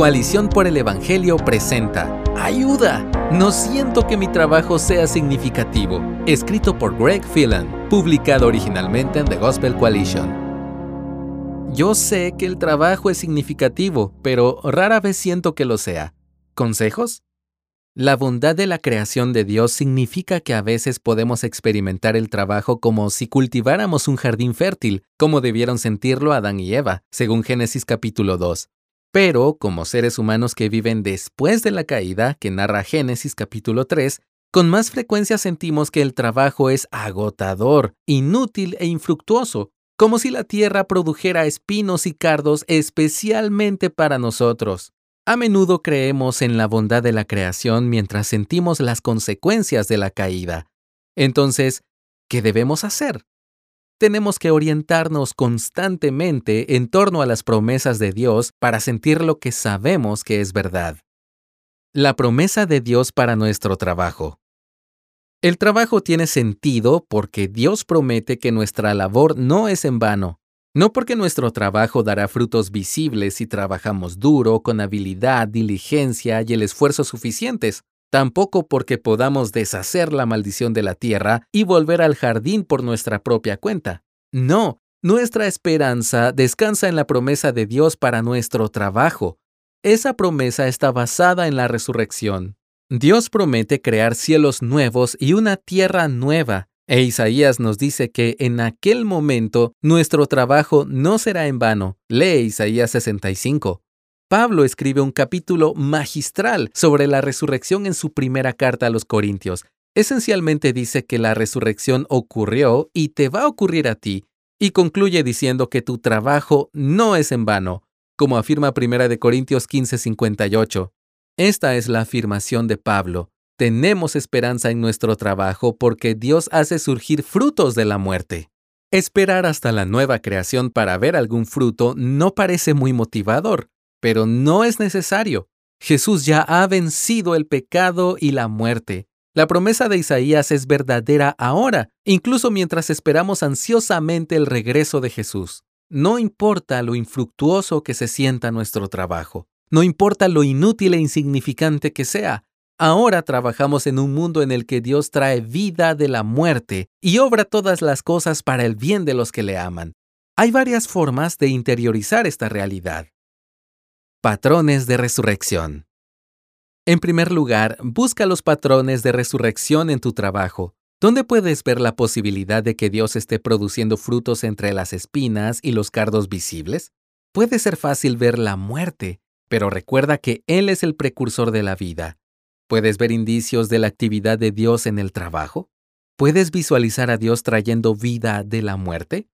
Coalición por el Evangelio presenta Ayuda. No siento que mi trabajo sea significativo. Escrito por Greg Phelan, publicado originalmente en The Gospel Coalition. Yo sé que el trabajo es significativo, pero rara vez siento que lo sea. ¿Consejos? La bondad de la creación de Dios significa que a veces podemos experimentar el trabajo como si cultiváramos un jardín fértil, como debieron sentirlo Adán y Eva, según Génesis capítulo 2. Pero, como seres humanos que viven después de la caída, que narra Génesis capítulo 3, con más frecuencia sentimos que el trabajo es agotador, inútil e infructuoso, como si la tierra produjera espinos y cardos especialmente para nosotros. A menudo creemos en la bondad de la creación mientras sentimos las consecuencias de la caída. Entonces, ¿qué debemos hacer? Tenemos que orientarnos constantemente en torno a las promesas de Dios para sentir lo que sabemos que es verdad. La promesa de Dios para nuestro trabajo. El trabajo tiene sentido porque Dios promete que nuestra labor no es en vano, no porque nuestro trabajo dará frutos visibles si trabajamos duro, con habilidad, diligencia y el esfuerzo suficientes, tampoco porque podamos deshacer la maldición de la tierra y volver al jardín por nuestra propia cuenta. No, nuestra esperanza descansa en la promesa de Dios para nuestro trabajo. Esa promesa está basada en la resurrección. Dios promete crear cielos nuevos y una tierra nueva, e Isaías nos dice que en aquel momento nuestro trabajo no será en vano. Lee Isaías 65. Pablo escribe un capítulo magistral sobre la resurrección en su primera carta a los Corintios. Esencialmente dice que la resurrección ocurrió y te va a ocurrir a ti, y concluye diciendo que tu trabajo no es en vano, como afirma 1 Corintios 15:58. Esta es la afirmación de Pablo. Tenemos esperanza en nuestro trabajo porque Dios hace surgir frutos de la muerte. Esperar hasta la nueva creación para ver algún fruto no parece muy motivador pero no es necesario. Jesús ya ha vencido el pecado y la muerte. La promesa de Isaías es verdadera ahora, incluso mientras esperamos ansiosamente el regreso de Jesús. No importa lo infructuoso que se sienta nuestro trabajo, no importa lo inútil e insignificante que sea, ahora trabajamos en un mundo en el que Dios trae vida de la muerte y obra todas las cosas para el bien de los que le aman. Hay varias formas de interiorizar esta realidad. Patrones de resurrección. En primer lugar, busca los patrones de resurrección en tu trabajo. ¿Dónde puedes ver la posibilidad de que Dios esté produciendo frutos entre las espinas y los cardos visibles? Puede ser fácil ver la muerte, pero recuerda que Él es el precursor de la vida. ¿Puedes ver indicios de la actividad de Dios en el trabajo? ¿Puedes visualizar a Dios trayendo vida de la muerte?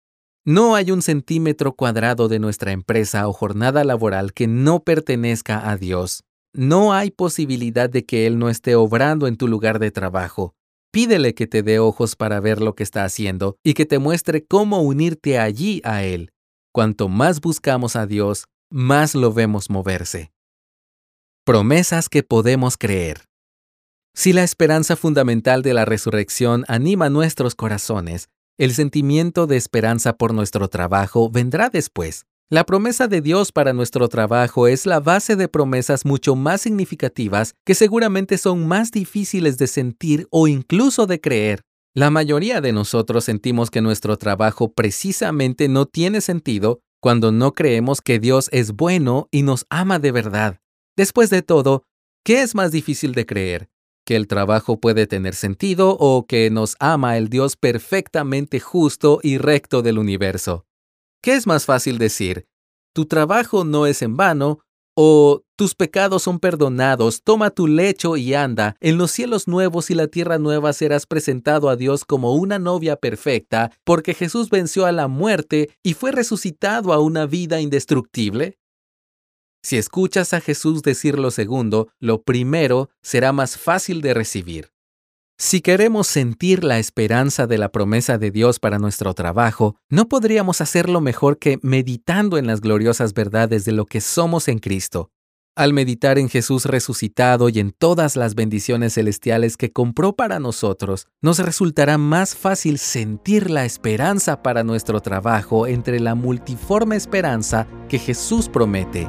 No hay un centímetro cuadrado de nuestra empresa o jornada laboral que no pertenezca a Dios. No hay posibilidad de que Él no esté obrando en tu lugar de trabajo. Pídele que te dé ojos para ver lo que está haciendo y que te muestre cómo unirte allí a Él. Cuanto más buscamos a Dios, más lo vemos moverse. Promesas que podemos creer. Si la esperanza fundamental de la resurrección anima nuestros corazones, el sentimiento de esperanza por nuestro trabajo vendrá después. La promesa de Dios para nuestro trabajo es la base de promesas mucho más significativas que seguramente son más difíciles de sentir o incluso de creer. La mayoría de nosotros sentimos que nuestro trabajo precisamente no tiene sentido cuando no creemos que Dios es bueno y nos ama de verdad. Después de todo, ¿qué es más difícil de creer? Que el trabajo puede tener sentido o que nos ama el Dios perfectamente justo y recto del universo. ¿Qué es más fácil decir? Tu trabajo no es en vano o tus pecados son perdonados, toma tu lecho y anda, en los cielos nuevos y la tierra nueva serás presentado a Dios como una novia perfecta, porque Jesús venció a la muerte y fue resucitado a una vida indestructible? Si escuchas a Jesús decir lo segundo, lo primero será más fácil de recibir. Si queremos sentir la esperanza de la promesa de Dios para nuestro trabajo, no podríamos hacerlo mejor que meditando en las gloriosas verdades de lo que somos en Cristo. Al meditar en Jesús resucitado y en todas las bendiciones celestiales que compró para nosotros, nos resultará más fácil sentir la esperanza para nuestro trabajo entre la multiforme esperanza que Jesús promete.